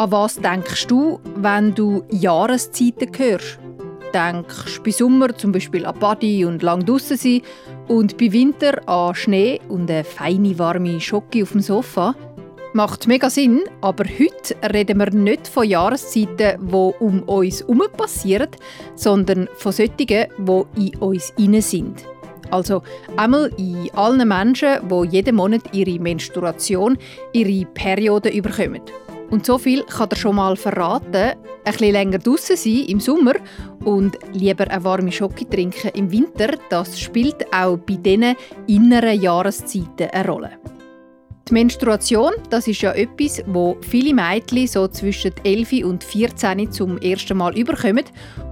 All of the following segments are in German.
An was denkst du, wenn du Jahreszeiten hörst? Denkst du bei Sommer zum Beispiel an Body und lang draussen sein und bei Winter an Schnee und eine feine warme Schocke auf dem Sofa? Macht mega Sinn, aber heute reden wir nicht von Jahreszeiten, die um uns herum passieren, sondern von solchen, die in uns inne sind. Also einmal in allen Menschen, die jeden Monat ihre Menstruation, ihre Periode überkommen. Und so viel kann er schon mal verraten. Ein bisschen länger draußen sein im Sommer und lieber eine warme Schocke trinken im Winter, das spielt auch bei diesen inneren Jahreszeiten eine Rolle. Die Menstruation, das ist ja etwas, wo viele Mädchen so zwischen 11 und 14 zum ersten Mal überkommen.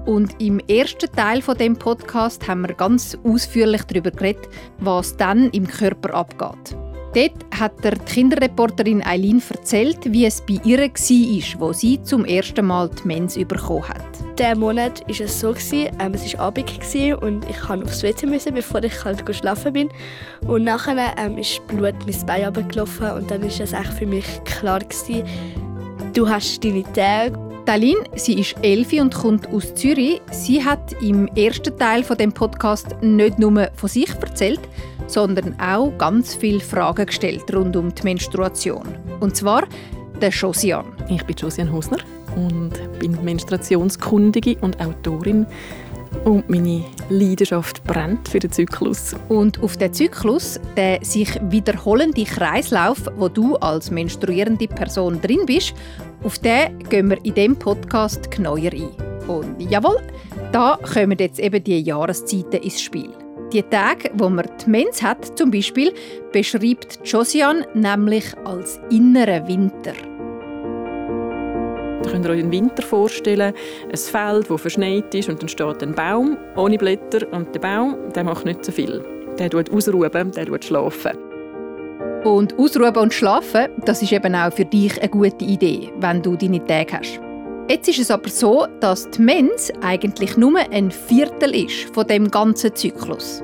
Und im ersten Teil von dem Podcast haben wir ganz ausführlich darüber geredet, was dann im Körper abgeht. Dort hat der die Kinderreporterin Eileen erzählt, wie es bei ihr war, wo sie zum ersten Mal die Mens bekommen hat. Diesen Monat war es so, ähm, es war Abend und ich musste aufs WC, müssen, bevor ich halt schlafen bin. Und nachher ähm, ist Blut mein Bein runtergelaufen und dann war es echt für mich klar, gewesen, du hast deine Tage Talin, sie ist Elfi und kommt aus Zürich. Sie hat im ersten Teil von dem Podcast nicht nur von sich erzählt, sondern auch ganz viele Fragen gestellt rund um die Menstruation. Und zwar der Josiane. Ich bin Josiane Hosner und bin Menstruationskundige und Autorin. Und meine Leidenschaft brennt für den Zyklus. Und auf den Zyklus, der sich wiederholende Kreislauf, wo du als menstruierende Person drin bist, auf den gehen wir in diesem Podcast genauer ein. Und jawohl, da kommen jetzt eben die Jahreszeiten ins Spiel. Die Tage, wo man die Mens hat, zum Beispiel, beschreibt Josiane nämlich als inneren Winter. Da könnt ihr euch den Winter vorstellen, ein Feld, das verschneit ist und dann steht ein Baum ohne Blätter und der Baum der macht nicht so viel. Der tut ausruhen, der tut schlafen. Und ausruhen und schlafen, das ist eben auch für dich eine gute Idee, wenn du deine Tage hast. Jetzt ist es aber so, dass die Mens eigentlich nur ein Viertel ist von dem ganzen Zyklus.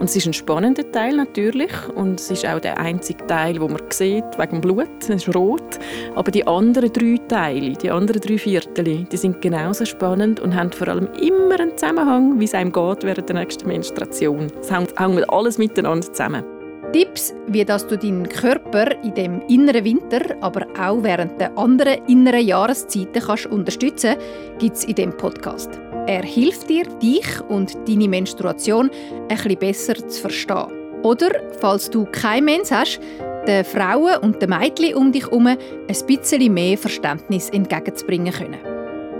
Und es ist ein spannender Teil natürlich und es ist auch der einzige Teil, wo man sieht wegen dem Blut, es ist rot. Aber die anderen drei Teile, die anderen drei Viertel, die sind genauso spannend und haben vor allem immer einen Zusammenhang, wie es einem geht während der nächsten Menstruation. Es hängt alles miteinander zusammen. Tipps, wie dass du deinen Körper in dem inneren Winter, aber auch während der anderen inneren Jahreszeiten kannst unterstützen, gibt es in dem Podcast. Er hilft dir, dich und deine Menstruation ein bisschen besser zu verstehen. Oder, falls du kein Mens hast, den Frauen und den Mädchen um dich herum ein bisschen mehr Verständnis entgegenzubringen können.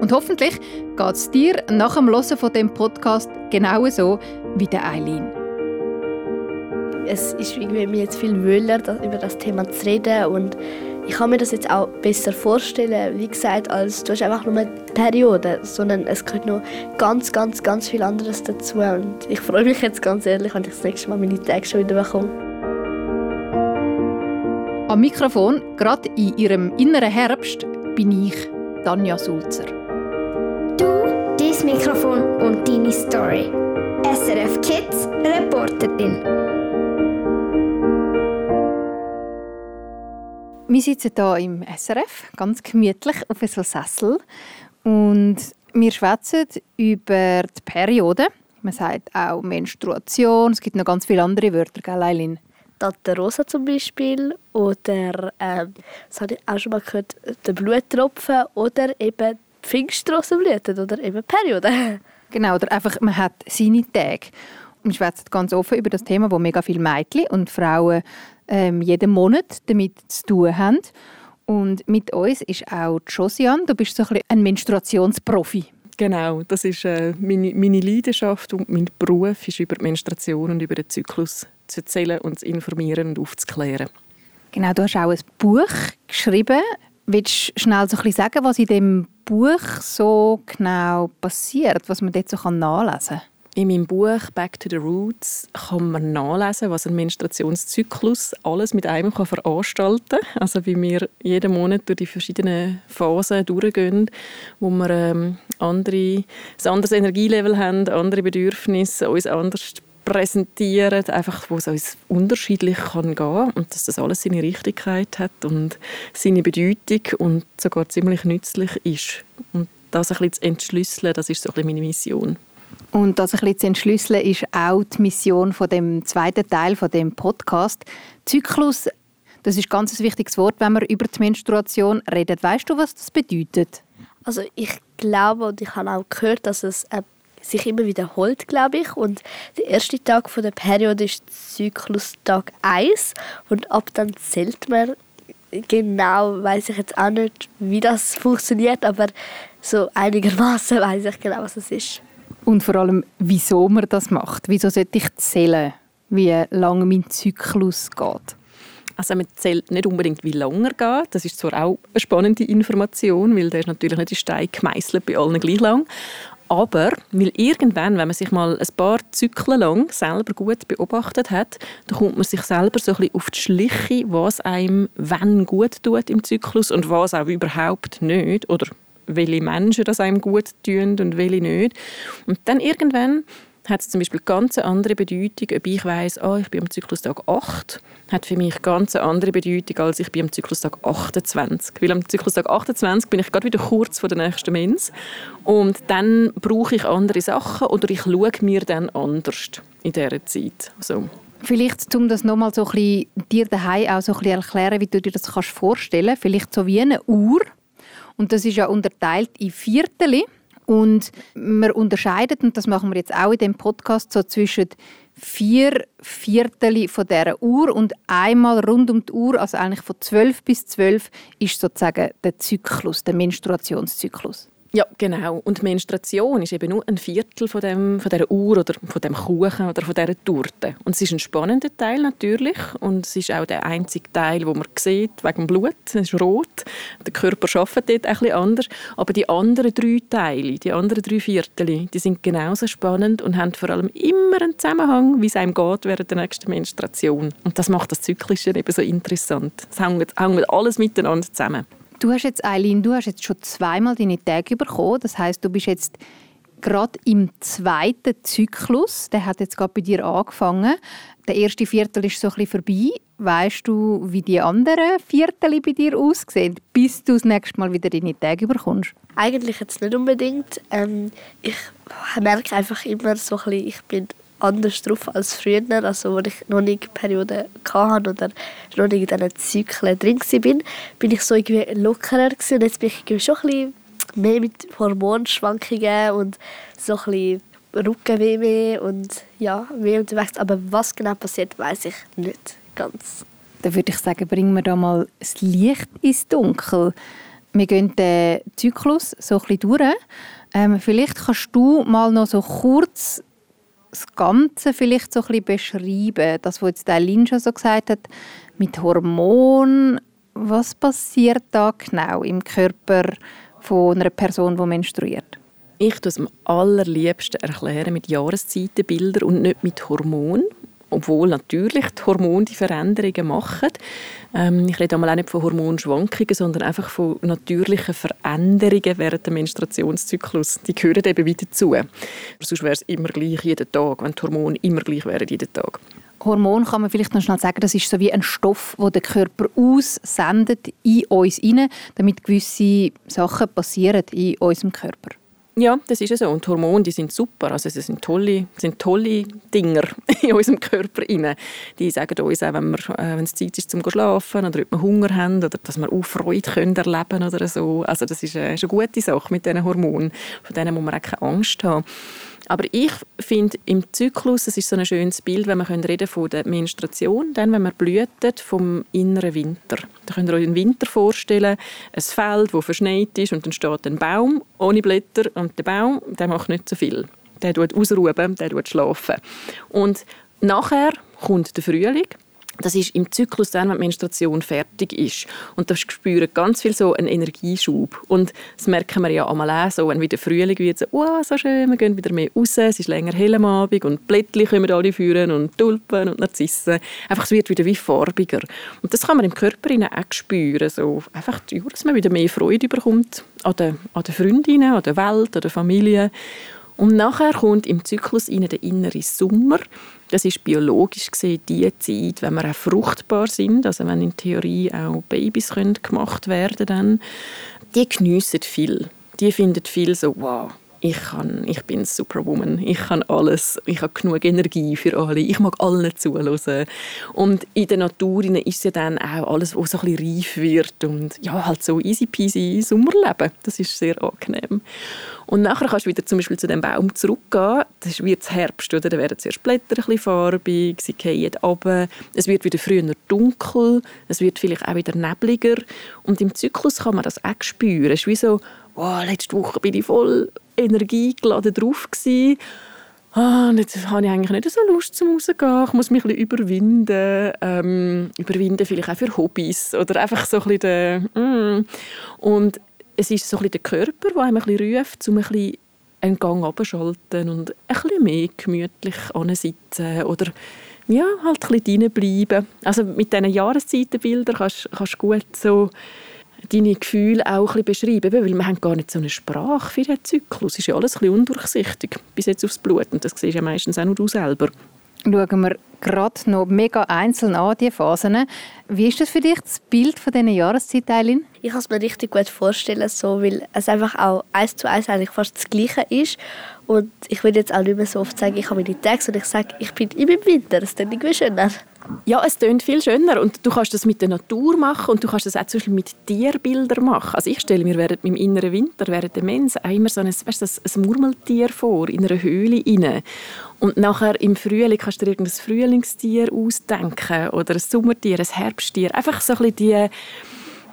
Und hoffentlich geht es dir nach dem Hören von dem Podcast genauso wie der Eileen es ist irgendwie mir jetzt viel wohler, über das Thema zu reden und ich kann mir das jetzt auch besser vorstellen, wie gesagt, als du hast einfach nur eine Periode, sondern es gehört noch ganz, ganz, ganz viel anderes dazu und ich freue mich jetzt ganz ehrlich, wenn ich das nächste Mal meine Tage schon wieder bekomme. Am Mikrofon, gerade in ihrem inneren Herbst, bin ich, Tanja Sulzer. Du, dein Mikrofon und deine Story. SRF Kids Reporterin. Wir sitzen hier im SRF, ganz gemütlich auf einem Sessel und wir schwätzen über die Periode. Man sagt auch Menstruation, es gibt noch ganz viele andere Wörter, gell, Eileen? Tante Rosa zum Beispiel oder, äh, das habe ich auch schon mal gehört, der Bluttropfen oder eben Pfingstrossenblüten oder eben Periode. Genau, oder einfach, man hat seine Tage. Und wir schwätzen ganz offen über das Thema, wo mega viele Mädchen und Frauen ähm, jeden Monat damit zu tun haben. Und mit uns ist auch Josiane. Du bist so ein, ein Menstruationsprofi. Genau, das ist äh, meine, meine Leidenschaft und mein Beruf ist über die Menstruation und über den Zyklus zu erzählen und zu informieren und aufzuklären. Genau, du hast auch ein Buch geschrieben. Willst du schnell so ein bisschen sagen, was in dem Buch so genau passiert, was man dort so nachlesen kann? In meinem Buch «Back to the Roots» kann man nachlesen, was ein Menstruationszyklus alles mit einem kann veranstalten kann. Also wie wir jeden Monat durch die verschiedenen Phasen durchgehen, wo wir ähm, andere, ein anderes Energielevel haben, andere Bedürfnisse, uns anders präsentieren, einfach, wo es uns unterschiedlich kann gehen und dass das alles seine Richtigkeit hat und seine Bedeutung und sogar ziemlich nützlich ist. Und das ein bisschen zu entschlüsseln, das ist so ein bisschen meine Mission. Und das ein bisschen zu entschlüsseln ist auch die Mission von dem zweiten Teil von dem Podcast. Zyklus, das ist ganz ein wichtiges Wort, wenn wir über die Menstruation reden. Weißt du, was das bedeutet? Also ich glaube und ich habe auch gehört, dass es äh, sich immer wiederholt, glaube ich. Und der erste Tag von der Periode ist Zyklustag 1 und ab dann zählt man genau, weiß ich jetzt auch nicht, wie das funktioniert, aber so einigermaßen weiß ich genau, was es ist. Und vor allem, wieso man das macht. Wieso sollte ich zählen, wie lange mein Zyklus geht? Also man zählt nicht unbedingt, wie lange er geht. Das ist zwar auch eine spannende Information, weil der ist natürlich nicht in Stein gemeißelt bei allen gleich lang. Aber weil irgendwann, wenn man sich mal ein paar Zyklen lang selber gut beobachtet hat, dann kommt man sich selber so ein bisschen auf die Schliche, was einem wann gut tut im Zyklus und was auch überhaupt nicht. Oder welche Menschen das einem gut tun und welche nicht. Und dann irgendwann hat es zum Beispiel ganz andere Bedeutung, ob ich weiß, oh, ich bin am Zyklustag 8, hat für mich ganz andere Bedeutung, als ich bin am Zyklustag 28. Weil am Zyklustag 28 bin ich gerade wieder kurz vor der nächsten Mens und dann brauche ich andere Sachen oder ich schaue mir dann anders in dieser Zeit. So. Vielleicht, um das nochmal so ein bisschen, dir daheim auch so ein bisschen erklären, wie du dir das kannst vorstellen Vielleicht so wie eine Uhr. Und das ist ja unterteilt in Viertel. Und wir unterscheiden, und das machen wir jetzt auch in dem Podcast, so zwischen vier Viertel von dieser Uhr und einmal rund um die Uhr, also eigentlich von zwölf bis zwölf, ist sozusagen der Zyklus, der Menstruationszyklus. Ja, genau. Und Menstruation ist eben nur ein Viertel von, dem, von dieser Uhr oder von dem Kuchen oder von dieser Torte. Und es ist ein spannender Teil natürlich und es ist auch der einzige Teil, wo man sieht, wegen dem Blut, es ist rot. Der Körper arbeitet dort bisschen anders. Aber die anderen drei Teile, die anderen drei Viertel, die sind genauso spannend und haben vor allem immer einen Zusammenhang, wie es einem geht während der nächsten Menstruation. Und das macht das Zyklische eben so interessant. Es hängt alles miteinander zusammen. Du hast jetzt, Eileen, du hast jetzt schon zweimal deine Tage bekommen. Das heißt, du bist jetzt gerade im zweiten Zyklus. Der hat jetzt gerade bei dir angefangen. Der erste Viertel ist so ein bisschen vorbei. Weißt du, wie die anderen Viertel bei dir aussehen, bis du das nächste Mal wieder deine Tage bekommst? Eigentlich jetzt nicht unbedingt. Ähm, ich merke einfach immer so ein bisschen, ich bin anders drauf als früher, also als ich noch nicht Periode hatte oder noch nicht in diesen Zyklen drin war, bin ich so irgendwie lockerer gewesen. und jetzt bin ich irgendwie schon ein bisschen mehr mit Hormonschwankungen und so ein bisschen Rückenweh und ja, mehr unterwegs. Aber was genau passiert, weiß ich nicht ganz. Dann würde ich sagen, bringen wir da mal das Licht ins Dunkel. Wir gehen den Zyklus so ein bisschen durch. Ähm, vielleicht kannst du mal noch so kurz das Ganze vielleicht so ein bisschen beschreiben? Das, was jetzt Lin schon so gesagt hat, mit Hormonen. Was passiert da genau im Körper von einer Person, die menstruiert? Ich tue es am allerliebsten erklären mit Jahreszeitenbildern und nicht mit Hormonen obwohl natürlich die Hormone die Veränderungen machen. Ähm, ich rede einmal auch nicht von Hormonschwankungen, sondern einfach von natürlichen Veränderungen während des Menstruationszyklus. Die gehören eben wieder dazu. Sonst wäre es immer gleich jeden Tag, wenn die Hormone immer gleich wären jeden Tag. Hormon kann man vielleicht noch schnell sagen, das ist so wie ein Stoff, wo der Körper aussendet in uns hinein, damit gewisse Sachen passieren in unserem Körper. Ja, das ist so. Und Hormone, die sind super. Also, es sind tolle, sind tolle Dinger in unserem Körper. Die sagen uns auch, wenn, wir, äh, wenn es Zeit ist zum Schlafen oder ob wir Hunger haben oder dass wir auch Freude können erleben oder so. Also, das ist, äh, ist eine gute Sache mit diesen Hormonen. Von denen muss man auch keine Angst haben. Aber ich finde im Zyklus, es ist so ein schönes Bild, wenn wir reden von der Menstruation, dann, wenn man blühtet, vom inneren Winter. Da könnt ihr euch einen Winter vorstellen, ein Feld, das verschneit ist und dann steht ein Baum ohne Blätter und der Baum, der macht nicht so viel. Der tut ausruhen, der tut schlafen. Und nachher kommt der Frühling das ist im Zyklus dann, wenn die Menstruation fertig ist. Und da spüren ganz viel so einen Energieschub. Und das merken wir ja einmal auch so, wenn wieder Frühling wird, so, oh, so schön, wir gehen wieder mehr raus, es ist länger hell am Abend und Blättchen kommen alle führen und Tulpen und Narzissen. Einfach, es wird wieder wie farbiger. Und das kann man im Körper auch spüren, so einfach, dass man wieder mehr Freude bekommt an den, an den Freundinnen, an der Welt, an der Familie. Und nachher kommt im Zyklus rein der innere Sommer. Das ist biologisch gesehen die Zeit, wenn wir auch fruchtbar sind, also wenn in Theorie auch Babys können gemacht werden dann. Die geniessen viel. Die finden viel so, wow, ich, kann, ich bin Superwoman, ich kann alles, ich habe genug Energie für alle, ich mag allen zuhören. Und in der Natur ist ja dann auch alles, was so ein bisschen reif wird. Und ja, halt so easy peasy Sommerleben, das ist sehr angenehm. Und nachher kannst du wieder zum Beispiel zu dem Baum zurückgehen, das wird Herbst, oder? dann werden zuerst Blätter ein bisschen farbig, sie fallen runter, es wird wieder früher dunkel, es wird vielleicht auch wieder nebliger. Und im Zyklus kann man das auch spüren, es ist wie so, oh, letzte Woche bin ich voll energiegeladen drauf gewesen. Ah, jetzt habe ich eigentlich nicht so Lust zum rausgehen. Ich muss mich ein bisschen überwinden. Ähm, überwinden vielleicht auch für Hobbys oder einfach so ein bisschen den, mm. Und es ist so ein bisschen der Körper, der einem ein bisschen ruft, um ein bisschen einen Gang abzuschalten und ein bisschen mehr gemütlich ansitzen oder ja, halt ein bisschen bleiben. Also mit diesen Jahreszeitenbildern kannst du gut so deine Gefühle auch ein bisschen beschreiben, weil wir haben gar nicht so eine Sprache für den Zyklus. Es ist ja alles ein bisschen undurchsichtig, bis jetzt aufs Blut. Und das siehst ja meistens auch nur du selber. Schauen wir gerade noch mega einzeln an, diese Phasen. Wie ist das für dich, das Bild von diesen Jahreszeitteilen? Ich kann es mir richtig gut vorstellen, so, weil es einfach auch eins zu eins eigentlich fast das Gleiche ist. Und ich will jetzt auch nicht mehr so oft sagen, ich habe meine Tage und ich sage, ich bin im Winter. Das dann irgendwie schöner. Ja, es tönt viel schöner und du kannst das mit der Natur machen und du kannst das auch zum Beispiel mit Tierbildern machen. Also ich stelle mir während meinem inneren Winter, während der Mens, auch immer so ein, weißt, ein Murmeltier vor, in einer Höhle inne. Und nachher im Frühling kannst du dir irgendein Frühlingstier ausdenken oder ein Sommertier, ein Herbsttier. Einfach so ein bisschen die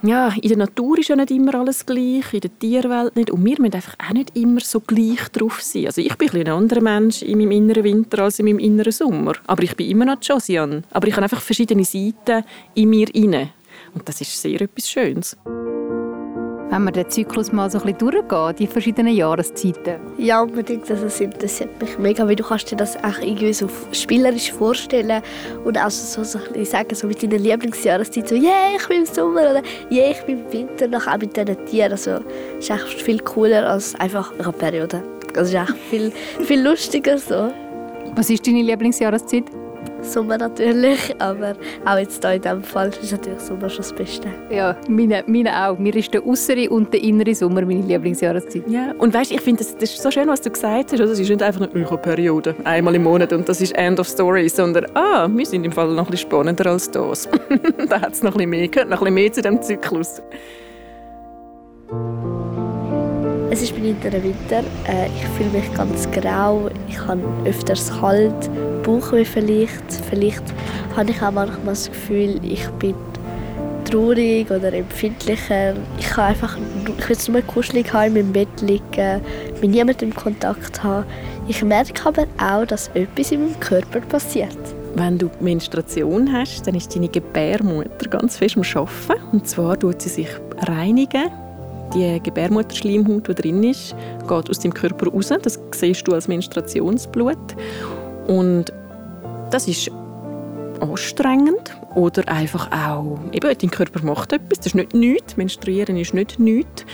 ja, in der Natur ist ja nicht immer alles gleich, in der Tierwelt nicht. Und wir müssen einfach auch nicht immer so gleich drauf sein. Also ich bin ein, ein anderer Mensch in meinem inneren Winter als in meinem inneren Sommer. Aber ich bin immer noch Josiane. Aber ich habe einfach verschiedene Seiten in mir inne. Und das ist sehr etwas Schönes wenn wir den Zyklus mal so ein bisschen durchgehen, die verschiedenen Jahreszeiten? Ja, unbedingt. Also es interessiert mich mega, weil du kannst dir das auch irgendwie so spielerisch vorstellen und auch so, so, sagen, so mit deiner Lieblingsjahreszeit, so «Yeah, ich bin im Sommer» oder «Yeah, ich bin im Winter», noch auch mit diesen Tieren. Also es ist echt viel cooler als einfach eine Periode. Also es ist echt viel, viel lustiger so. Was ist deine Lieblingsjahreszeit? Sommer natürlich, aber auch jetzt hier in diesem Fall ist natürlich Sommer schon das Beste. Ja, meine, meine auch. Mir ist der äußere und der innere Sommer meine Lieblingsjahreszeit. Ja, und weißt, ich finde, das, das ist so schön, was du gesagt hast. Es ist nicht einfach eine Periode, einmal im Monat und das ist End of Story, sondern ah, wir sind im Fall noch ein bisschen spannender als das. da hat es noch ein bisschen mehr, gehört noch ein bisschen mehr zu diesem Zyklus. Es ist mein innerer Winter. Äh, ich fühle mich ganz grau. Ich habe öfters kalt, Bauchweh vielleicht. Vielleicht habe ich auch manchmal das Gefühl, ich bin traurig oder empfindlicher. Ich kann einfach, ich will nur kuschelig haben, in meinem Bett liegen, mit niemandem Kontakt haben. Ich merke aber auch, dass etwas in meinem Körper passiert. Wenn du Menstruation hast, dann ist deine Gebärmutter ganz fest am Arbeiten. Und zwar tut sie sich reinigen die Gebärmutterschleimhaut, die drin ist, geht aus dem Körper raus. Das siehst du als Menstruationsblut. Und das ist anstrengend oder einfach auch, eben, dein Körper macht etwas, das ist nicht nichts, menstruieren ist nicht nichts.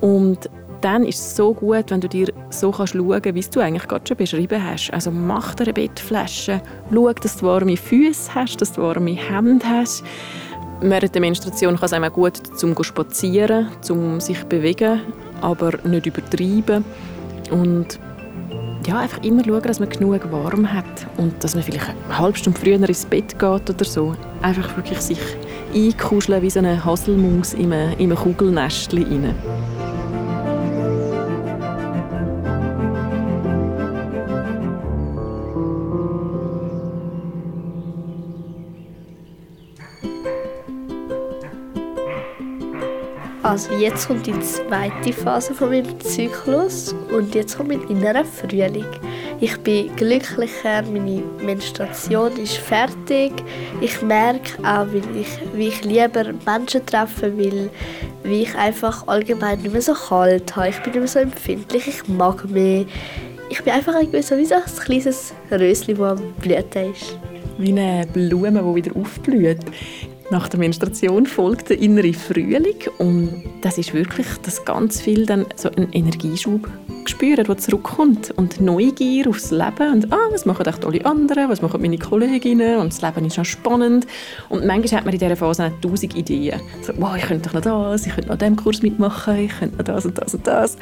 Und dann ist es so gut, wenn du dir so kannst schauen kannst, wie du eigentlich gerade schon beschrieben hast. Also mach dir eine Bettflasche, schau, dass du warme Füße hast, dass du warme Hände hast. Während der Menstruation kann es einem gut zum spazieren, zum sich bewegen, aber nicht übertreiben und ja, einfach immer schauen, dass man genug warm hat und dass man vielleicht eine halbe Stunde früher ins Bett geht oder so. Einfach wirklich sich einkuscheln wie so eine Haselmaus in einem, in einem Kugelnestchen Also jetzt kommt die zweite Phase von meinem Zyklus und jetzt kommt mein innerer Frühling. Ich bin glücklicher, meine Menstruation ist fertig. Ich merke auch, wie ich, wie ich lieber Menschen treffe, weil wie ich einfach allgemein nicht mehr so kalt habe. Ich bin nicht mehr so empfindlich, ich mag mehr. Ich bin einfach irgendwie so wie so ein kleines Röschen, das am Blüten ist. Wie eine Blume, die wieder aufblüht. Nach der Menstruation folgt der innere Frühling und das ist wirklich, dass ganz viel dann so einen Energieschub spüren, die zurückkommt. Und Neugier aufs Leben. Und ah, was machen echt alle anderen, was machen meine Kolleginnen. Und das Leben ist auch spannend. Und manchmal hat man in dieser Phase auch tausend Ideen. So, wow, ich könnte doch noch das, ich könnte noch diesen Kurs mitmachen, ich könnte noch das und das und das.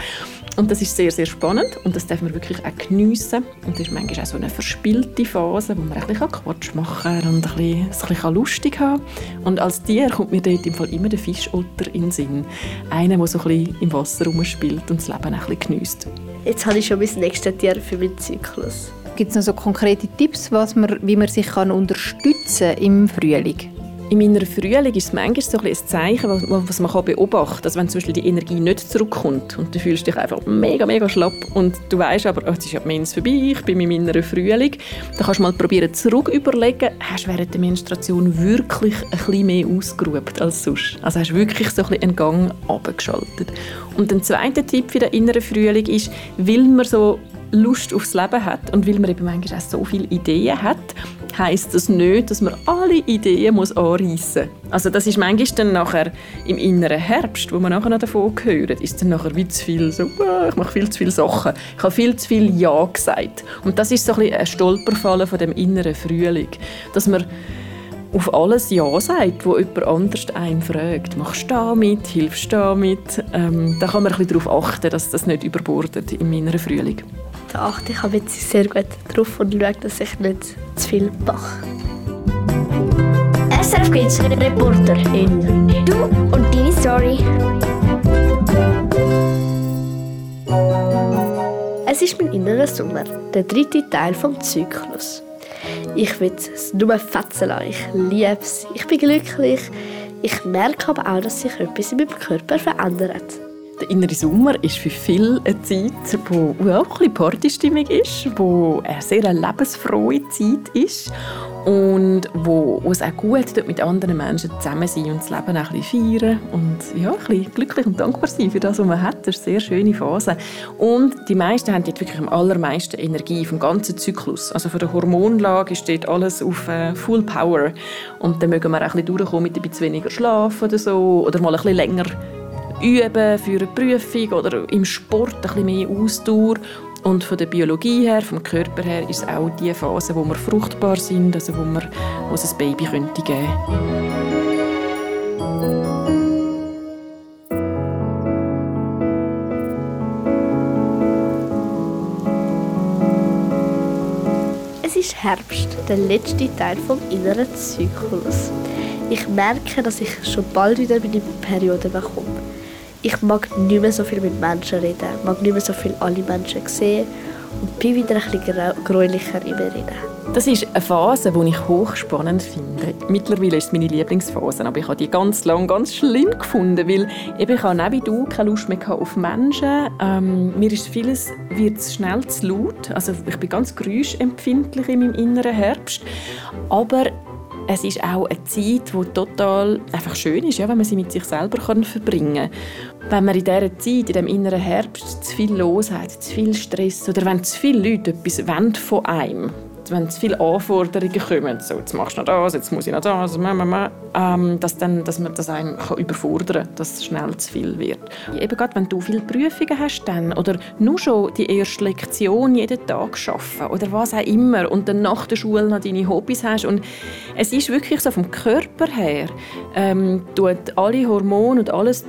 Und das ist sehr, sehr spannend. Und das darf man wirklich auch geniessen. Und das ist manchmal auch so eine verspielte Phase, wo man ein bisschen Quatsch machen kann und ein bisschen, es ein bisschen lustig haben Und als Tier kommt mir dort im Fall immer der Fischotter in den Sinn. Einer, der so ein bisschen im Wasser rumspielt und das Leben ein bisschen geniesst. Jetzt habe ich schon mein nächstes Tier für meinen Zyklus. Gibt es noch so konkrete Tipps, was man, wie man sich kann unterstützen im Frühling? Im inneren Frühling ist es manchmal so ein, Zeichen, was man beobachten kann. Also wenn zum Beispiel die Energie nicht zurückkommt und du fühlst dich einfach mega, mega schlapp und du weißt aber, oh, jetzt ist ja Mens vorbei, ich bin im inneren Frühling, dann kannst du mal probieren, zurück überlegen, hast du während der Menstruation wirklich ein bisschen mehr ausgeruht als sonst? Also hast du wirklich so ein einen Gang abgeschaltet. Und ein zweiter Tipp für den inneren Frühling ist, weil man so Lust aufs Leben hat und weil man eben manchmal auch so viele Ideen hat, heisst das nicht, dass man alle Ideen muss anreissen muss. Also das ist manchmal dann nachher im inneren Herbst, wo man nachher noch davon hört, ist dann nachher wie zu viel so, ich mache viel zu viele Sachen. Ich habe viel zu viel Ja gesagt. Und das ist so ein, bisschen ein Stolperfallen von dem inneren Frühling, dass man auf alles Ja sagt, wo jemand anders einen fragt. Machst du damit? Hilfst du damit? Ähm, da kann man ein bisschen darauf achten, dass das nicht überbordet im inneren Frühling. Da achte ich aber jetzt sehr gut drauf und schaue, dass ich nicht zu viel mache. SRF Kids Reporterin. Du und deine Story. Es ist mein innerer Sommer, der dritte Teil vom Zyklus. Ich will es nur fetzen lassen. Ich liebe es. Ich bin glücklich. Ich merke aber auch, dass sich etwas in meinem Körper verändert. Der innere Sommer ist für viele eine Zeit, wo auch ein bisschen Partystimmung ist, wo eine sehr lebensfrohe Zeit ist und wo, es auch gut tut, mit anderen Menschen zusammen sein und das Leben ein bisschen feiern und ja, ein bisschen glücklich und dankbar sein für das, was man hat. Das ist eine sehr schöne Phase. Und die meisten haben dort wirklich am allermeisten Energie vom ganzen Zyklus. Also von der Hormonlage dort alles auf äh, Full Power und dann mögen wir auch ein bisschen durchkommen mit ein bisschen weniger Schlaf oder so oder mal ein bisschen länger üben für eine Prüfung oder im Sport ein bisschen mehr Ausdauer. Und von der Biologie her, vom Körper her, ist es auch die Phase, wo wir fruchtbar sind, also wo, wir, wo es ein Baby könnte geben Es ist Herbst, der letzte Teil vom inneren Zyklus. Ich merke, dass ich schon bald wieder meine Periode bekomme ich mag nicht mehr so viel mit Menschen reden, mag nicht mehr so viel alle Menschen sehen und bin wieder ein bisschen gräulicher in mir Das ist eine Phase, die ich hochspannend finde. Mittlerweile ist es meine Lieblingsphase, aber ich habe die ganz lange ganz schlimm gefunden, weil eben ich habe wie du keine Lust mehr auf Menschen. Ähm, mir ist vieles wird schnell zu laut. Also ich bin ganz geräuschempfindlich in meinem inneren Herbst, aber es ist auch eine Zeit, die total einfach schön ist, ja, wenn man sie mit sich selber verbringen kann. Wenn man in dieser Zeit, in diesem inneren Herbst, zu viel los hat, zu viel Stress oder wenn zu viele Leute etwas wollen von einem wenn zu viele Anforderungen kommen, so, jetzt machst du noch das, jetzt muss ich noch das, ähm, dass, dann, dass man das einem überfordern kann, dass es schnell zu viel wird. Eben gerade, wenn du viele Prüfungen hast dann, oder nur schon die erste Lektion jeden Tag schaffen oder was auch immer und dann nach der Schule noch deine Hobbys hast und es ist wirklich so vom Körper her, ähm, tut alle Hormone und alles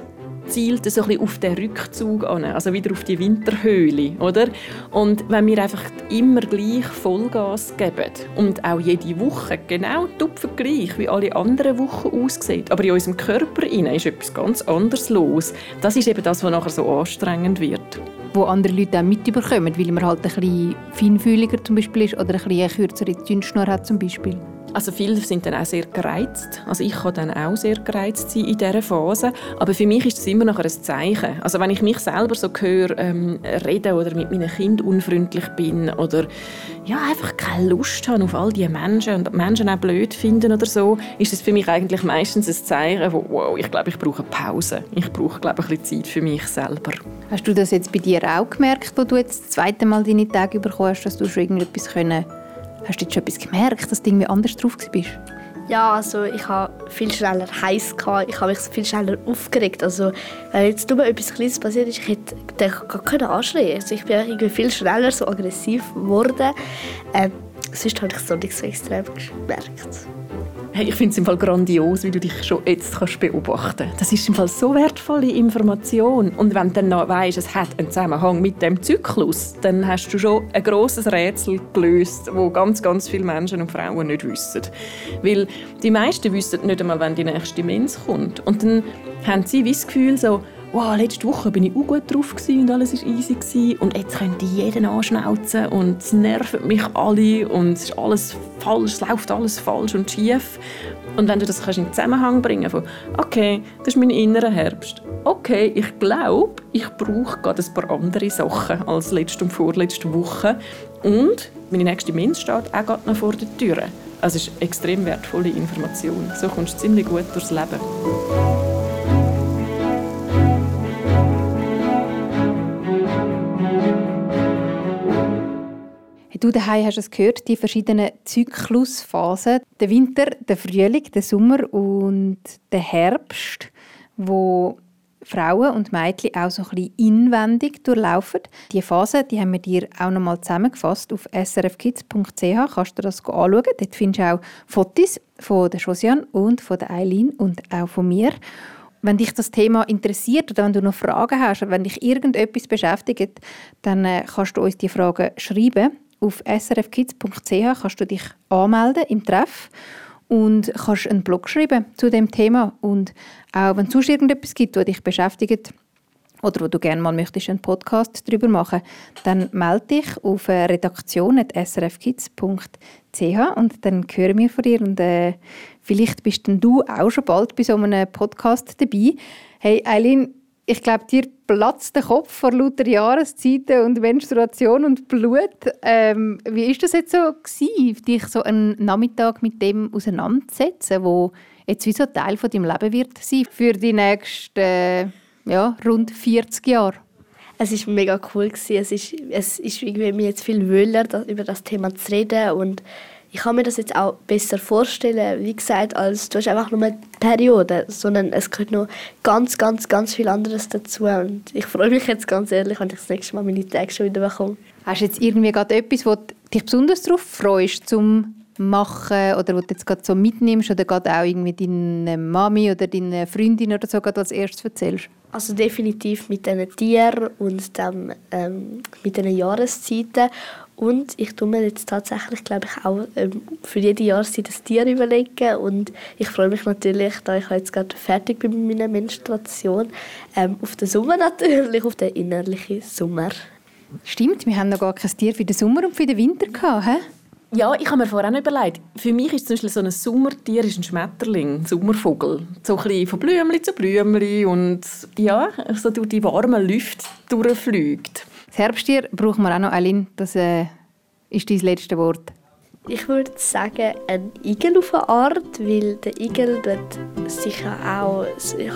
zielt so auf den Rückzug an, also wieder auf die Winterhöhle, oder? Und wenn wir einfach immer gleich Vollgas geben und auch jede Woche genau tupfen wie alle anderen Wochen aussieht, aber in unserem Körper ist etwas ganz anderes los. Das ist eben das, was nachher so anstrengend wird wo andere Leute auch mitbekommen, weil man halt ein bisschen feinfühliger zum Beispiel ist oder ein bisschen eine kürzere Zündschnur hat zum Beispiel. Also viele sind dann auch sehr gereizt. Also ich kann dann auch sehr gereizt sein in dieser Phase. Aber für mich ist das immer noch ein Zeichen. Also wenn ich mich selber so höre, ähm, reden oder mit meinem Kind unfreundlich bin oder ja, einfach keine Lust habe auf all diese Menschen und Menschen auch blöd finden oder so, ist das für mich eigentlich meistens ein Zeichen, wo, wow, ich glaube, ich brauche Pause. Ich brauche, glaube ich, ein bisschen Zeit für mich selber. Hast du das jetzt bei dir auch gemerkt, wo du jetzt das zweite Mal deine Tage bekommen hast, dass du schon irgendetwas können Hast du jetzt schon etwas gemerkt, dass du irgendwie anders drauf bist? Ja, also ich habe viel schneller heiß gehabt, ich habe mich viel schneller aufgeregt. Also wenn jetzt nur etwas Kleines passiert ist, ich hätte gar keine anschreien. Also ich bin irgendwie viel schneller so aggressiv geworden. Ähm, sonst habe ich es noch nicht so extrem gemerkt. Hey, ich finde es im Fall grandios, wie du dich schon jetzt kannst beobachten kannst. Das ist im Fall so wertvolle Information. Und wenn du dann noch weißt, es hat einen Zusammenhang mit dem Zyklus, dann hast du schon ein grosses Rätsel gelöst, wo ganz, ganz viele Menschen und Frauen nicht wissen. Weil die meisten wissen nicht einmal, wann die nächste Mens kommt. Und dann haben sie wie das Gefühl so, wow, letzte Woche bin ich auch gut drauf und alles war easy gewesen. und jetzt könnte ich jeden anschnauzen und es nervt mich alle und es ist alles falsch, es läuft alles falsch und schief. Und wenn du das kannst in Zusammenhang bringen von, okay, das ist mein innerer Herbst. Okay, ich glaube, ich brauche gerade ein paar andere Sachen als letzte und vorletzte Woche. Und meine nächste Mensch steht auch gerade noch vor der Tür. Also es ist extrem wertvolle Information. So kommst du ziemlich gut durchs Leben. Du daheim hast es gehört, die verschiedenen Zyklusphasen. Der Winter, der Frühling, der Sommer und der Herbst, wo Frauen und Mädchen auch so ein bisschen inwendig durchlaufen. Die Phasen die haben wir dir auch noch mal zusammengefasst auf srfkids.ch. Kannst du das anschauen. Dort findest du auch Fotos von der Josiane und von der Eileen und auch von mir. Wenn dich das Thema interessiert oder wenn du noch Fragen hast oder wenn dich irgendetwas beschäftigt, dann äh, kannst du uns die Fragen schreiben auf srfkids.ch kannst du dich anmelden im Treff und kannst einen Blog schreiben zu dem Thema. Und auch wenn es sonst irgendetwas gibt, das dich beschäftigt oder wo du gerne mal möchtest einen Podcast darüber machen, dann melde dich auf redaktion.srfkids.ch und dann hören wir von dir und äh, vielleicht bist dann du auch schon bald bei so einem Podcast dabei. Hey Eileen, ich glaube, dir platzt der Kopf vor lauter Jahreszeiten und Menstruation und Blut. Ähm, wie ist das jetzt so gewesen, dich so einen Nachmittag mit dem auseinanderzusetzen, wo jetzt wie so Teil von deinem Leben wird sein für die nächsten äh, ja, rund 40 Jahre? Es ist mega cool gewesen. Es ist, es ist irgendwie mir jetzt viel wohler, über das Thema zu reden und ich kann mir das jetzt auch besser vorstellen, wie gesagt, als du hast einfach nur eine Periode, sondern es gehört noch ganz, ganz, ganz viel anderes dazu und ich freue mich jetzt ganz ehrlich, wenn ich das nächste Mal meine Tage schon wieder bekomme. Hast du jetzt irgendwie gerade etwas, wo du dich besonders darauf freust, zum machen oder wo du jetzt gerade so mitnimmst oder gerade auch irgendwie deine Mami oder deine Freundin oder so gerade als erstes erzählst? Also definitiv mit diesen Tieren und dem, ähm, mit diesen Jahreszeiten und ich tue mir jetzt tatsächlich, glaube ich, auch ähm, für jede Jahreszeit ein Tier überlegen. Und ich freue mich natürlich, da ich jetzt gerade fertig bin mit meiner Menstruation, ähm, auf den Sommer natürlich, auf den innerlichen Sommer. Stimmt, wir haben noch gar kein Tier für den Sommer und für den Winter gehabt, he? Ja, ich habe mir vorher auch überlegt. Für mich ist zum Beispiel so ein Sommertier ist ein Schmetterling, ein Sommervogel. So ein bisschen von Blümchen zu Blümchen und ja, so durch die warmen Lüfte durchfliegt. Das Herbsttier brauchen wir auch noch, Aline. Das äh, ist dein letzte Wort. Ich würde sagen, ein Igel auf eine Art, weil der Igel dort sicher auch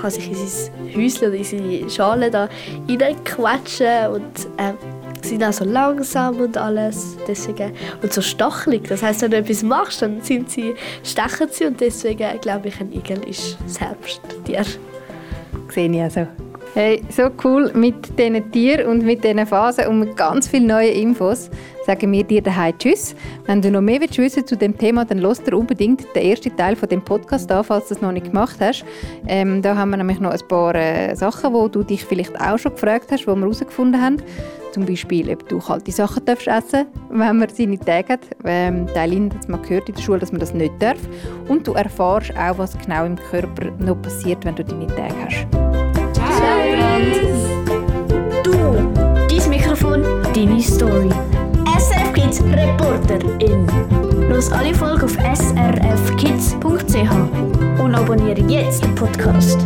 kann sich in sein Häuschen oder in seine Schale da reinquetschen und äh, sind auch so langsam und alles. Deswegen, und so stachelig. Das heißt, wenn du etwas machst, dann sind sie, stechen sie und deswegen glaube ich, ein Igel ist das Herbsttier. Sehe ich also. Hey, so cool mit diesen Tieren und mit diesen Phasen und mit ganz vielen neuen Infos sagen wir dir daheim Tschüss. Wenn du noch mehr wissen zu dem Thema, dann lass dir unbedingt den ersten Teil von dem Podcast an, falls du das noch nicht gemacht hast. Ähm, da haben wir nämlich noch ein paar äh, Sachen, wo du dich vielleicht auch schon gefragt hast, wo wir herausgefunden haben. Zum Beispiel, ob du kalte Sachen darfst essen wenn man seine Tage hat. Ähm, Teilin hat man gehört in der Schule, dass man das nicht darf. Und du erfährst auch, was genau im Körper noch passiert, wenn du deine Tage hast. Du, dein Mikrofon, deine Story. SRF Kids Reporterin. Los alle Folgen auf srfkids.ch und abonniere jetzt den Podcast.